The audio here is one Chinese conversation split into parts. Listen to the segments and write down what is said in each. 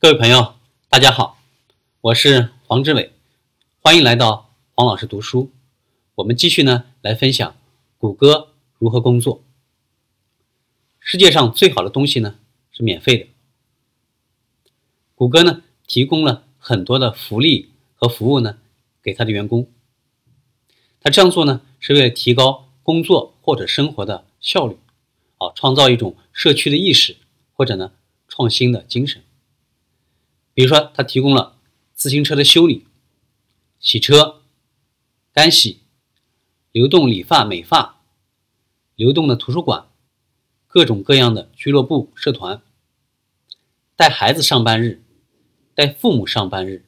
各位朋友，大家好，我是黄志伟，欢迎来到黄老师读书。我们继续呢来分享谷歌如何工作。世界上最好的东西呢是免费的。谷歌呢提供了很多的福利和服务呢给他的员工。他这样做呢是为了提高工作或者生活的效率，啊，创造一种社区的意识或者呢创新的精神。比如说，他提供了自行车的修理、洗车、干洗、流动理发美发、流动的图书馆、各种各样的俱乐部社团、带孩子上班日、带父母上班日，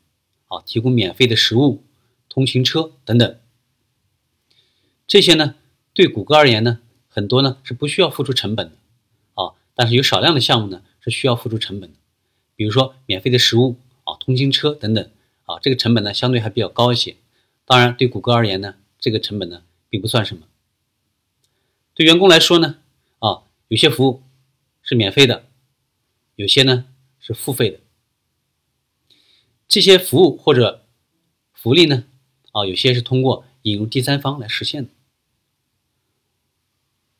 啊，提供免费的食物、通勤车等等。这些呢，对谷歌而言呢，很多呢是不需要付出成本的，啊，但是有少量的项目呢是需要付出成本的。比如说免费的食物啊、通勤车等等啊，这个成本呢相对还比较高一些。当然，对谷歌而言呢，这个成本呢并不算什么。对员工来说呢，啊，有些服务是免费的，有些呢是付费的。这些服务或者福利呢，啊，有些是通过引入第三方来实现的。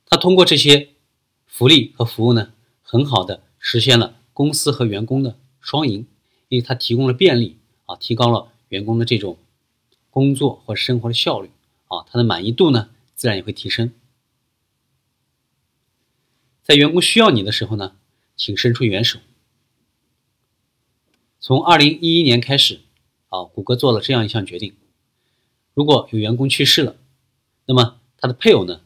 他通过这些福利和服务呢，很好的实现了。公司和员工的双赢，因为它提供了便利啊，提高了员工的这种工作或生活的效率啊，他的满意度呢自然也会提升。在员工需要你的时候呢，请伸出援手。从二零一一年开始啊，谷歌做了这样一项决定：如果有员工去世了，那么他的配偶呢，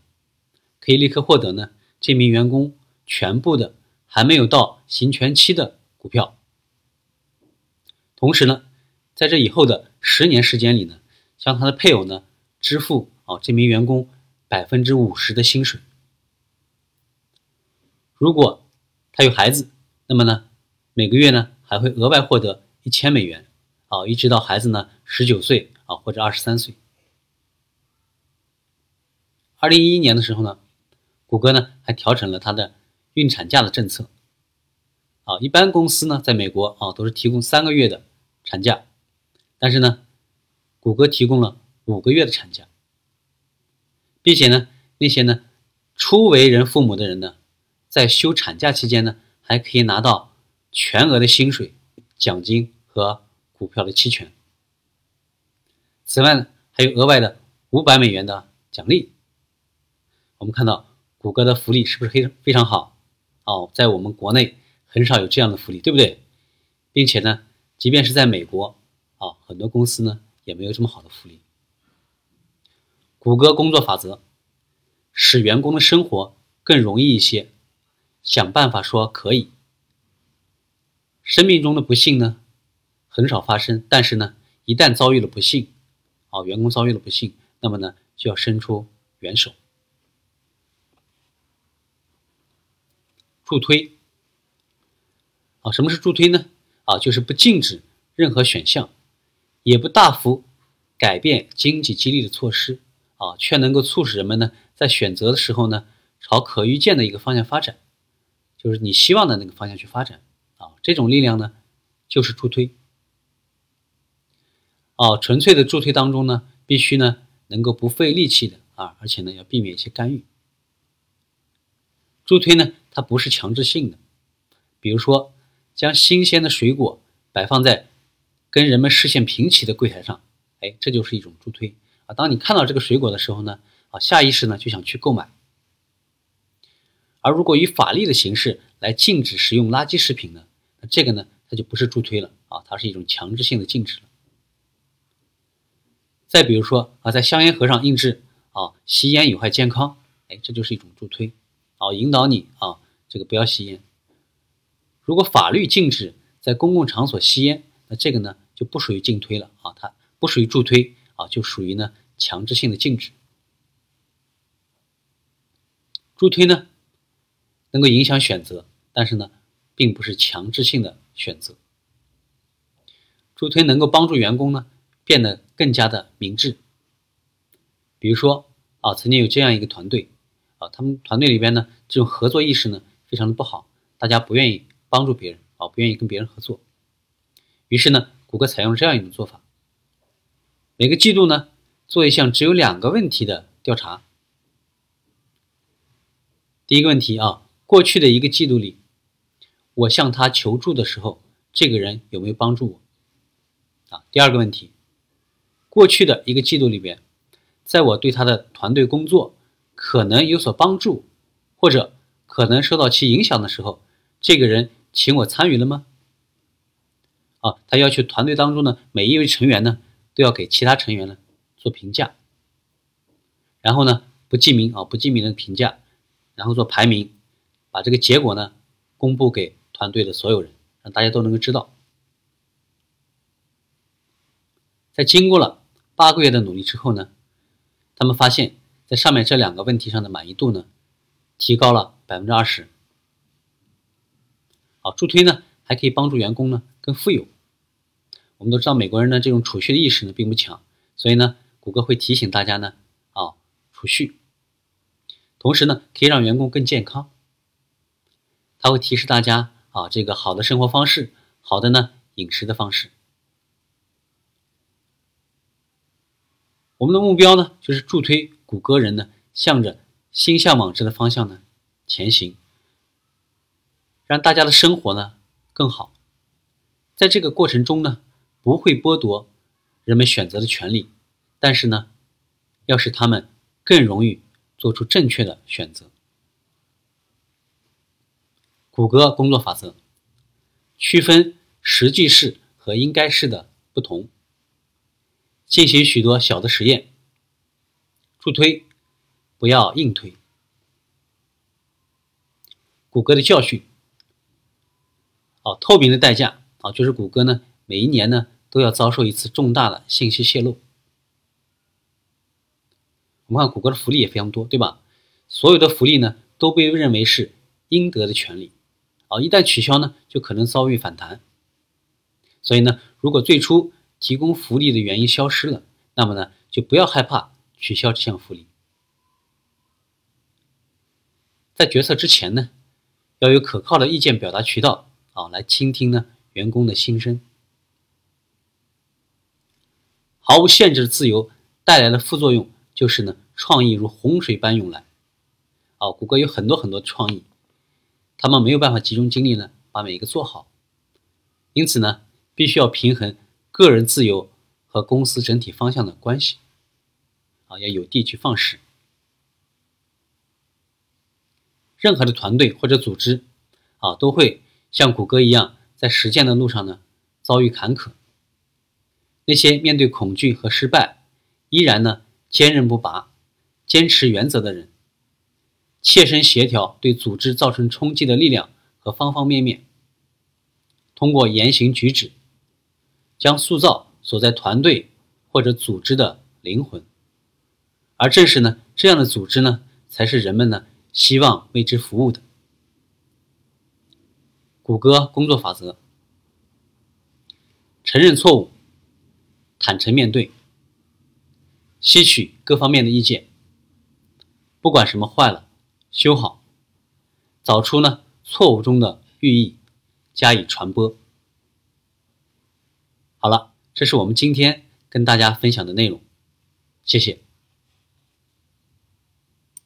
可以立刻获得呢这名员工全部的。还没有到行权期的股票，同时呢，在这以后的十年时间里呢，向他的配偶呢支付啊这名员工百分之五十的薪水。如果他有孩子，那么呢，每个月呢还会额外获得一千美元啊，一直到孩子呢十九岁啊或者二十三岁。二零一一年的时候呢，谷歌呢还调整了它的。孕产假的政策，啊，一般公司呢，在美国啊，都是提供三个月的产假，但是呢，谷歌提供了五个月的产假，并且呢，那些呢初为人父母的人呢，在休产假期间呢，还可以拿到全额的薪水、奖金和股票的期权。此外呢，还有额外的五百美元的奖励。我们看到谷歌的福利是不是非常非常好？哦，在我们国内很少有这样的福利，对不对？并且呢，即便是在美国，啊，很多公司呢也没有这么好的福利。谷歌工作法则，使员工的生活更容易一些，想办法说可以。生命中的不幸呢，很少发生，但是呢，一旦遭遇了不幸，啊，员工遭遇了不幸，那么呢，就要伸出援手。助推啊，什么是助推呢？啊，就是不禁止任何选项，也不大幅改变经济激励的措施啊，却能够促使人们呢在选择的时候呢朝可预见的一个方向发展，就是你希望的那个方向去发展啊。这种力量呢就是助推。哦，纯粹的助推当中呢，必须呢能够不费力气的啊，而且呢要避免一些干预。助推呢？它不是强制性的，比如说，将新鲜的水果摆放在跟人们视线平齐的柜台上，哎，这就是一种助推啊。当你看到这个水果的时候呢，啊，下意识呢就想去购买。而如果以法律的形式来禁止食用垃圾食品呢，那这个呢，它就不是助推了啊，它是一种强制性的禁止了。再比如说啊，在香烟盒上印制啊，吸烟有害健康，哎，这就是一种助推啊，引导你啊。这个不要吸烟。如果法律禁止在公共场所吸烟，那这个呢就不属于禁推了啊，它不属于助推啊，就属于呢强制性的禁止。助推呢能够影响选择，但是呢并不是强制性的选择。助推能够帮助员工呢变得更加的明智。比如说啊，曾经有这样一个团队啊，他们团队里边呢这种合作意识呢。非常的不好，大家不愿意帮助别人啊，不愿意跟别人合作。于是呢，谷歌采用这样一种做法：每个季度呢，做一项只有两个问题的调查。第一个问题啊，过去的一个季度里，我向他求助的时候，这个人有没有帮助我？啊，第二个问题，过去的一个季度里边，在我对他的团队工作可能有所帮助，或者可能受到其影响的时候，这个人请我参与了吗？啊，他要求团队当中呢，每一位成员呢，都要给其他成员呢做评价，然后呢，不记名啊，不记名的评价，然后做排名，把这个结果呢公布给团队的所有人，让大家都能够知道。在经过了八个月的努力之后呢，他们发现，在上面这两个问题上的满意度呢，提高了百分之二十。好，助推呢还可以帮助员工呢更富有。我们都知道美国人呢这种储蓄的意识呢并不强，所以呢，谷歌会提醒大家呢啊储蓄，同时呢可以让员工更健康。他会提示大家啊这个好的生活方式，好的呢饮食的方式。我们的目标呢就是助推谷歌人呢向着心向往之的方向呢前行，让大家的生活呢更好。在这个过程中呢。不会剥夺人们选择的权利，但是呢，要使他们更容易做出正确的选择。谷歌工作法则：区分实际是和应该是的不同，进行许多小的实验，助推，不要硬推。谷歌的教训：哦，透明的代价啊，就是谷歌呢，每一年呢。都要遭受一次重大的信息泄露。我们看谷歌的福利也非常多，对吧？所有的福利呢都被认为是应得的权利，啊，一旦取消呢，就可能遭遇反弹。所以呢，如果最初提供福利的原因消失了，那么呢，就不要害怕取消这项福利。在决策之前呢，要有可靠的意见表达渠道，啊，来倾听呢员工的心声。毫无限制的自由带来的副作用就是呢，创意如洪水般涌来。啊，谷歌有很多很多创意，他们没有办法集中精力呢，把每一个做好。因此呢，必须要平衡个人自由和公司整体方向的关系。啊，要有地去放矢。任何的团队或者组织，啊，都会像谷歌一样，在实践的路上呢，遭遇坎坷。那些面对恐惧和失败，依然呢坚韧不拔、坚持原则的人，切身协调对组织造成冲击的力量和方方面面，通过言行举止，将塑造所在团队或者组织的灵魂。而正是呢这样的组织呢，才是人们呢希望为之服务的。谷歌工作法则：承认错误。坦诚面对，吸取各方面的意见，不管什么坏了，修好，找出呢错误中的寓意，加以传播。好了，这是我们今天跟大家分享的内容，谢谢。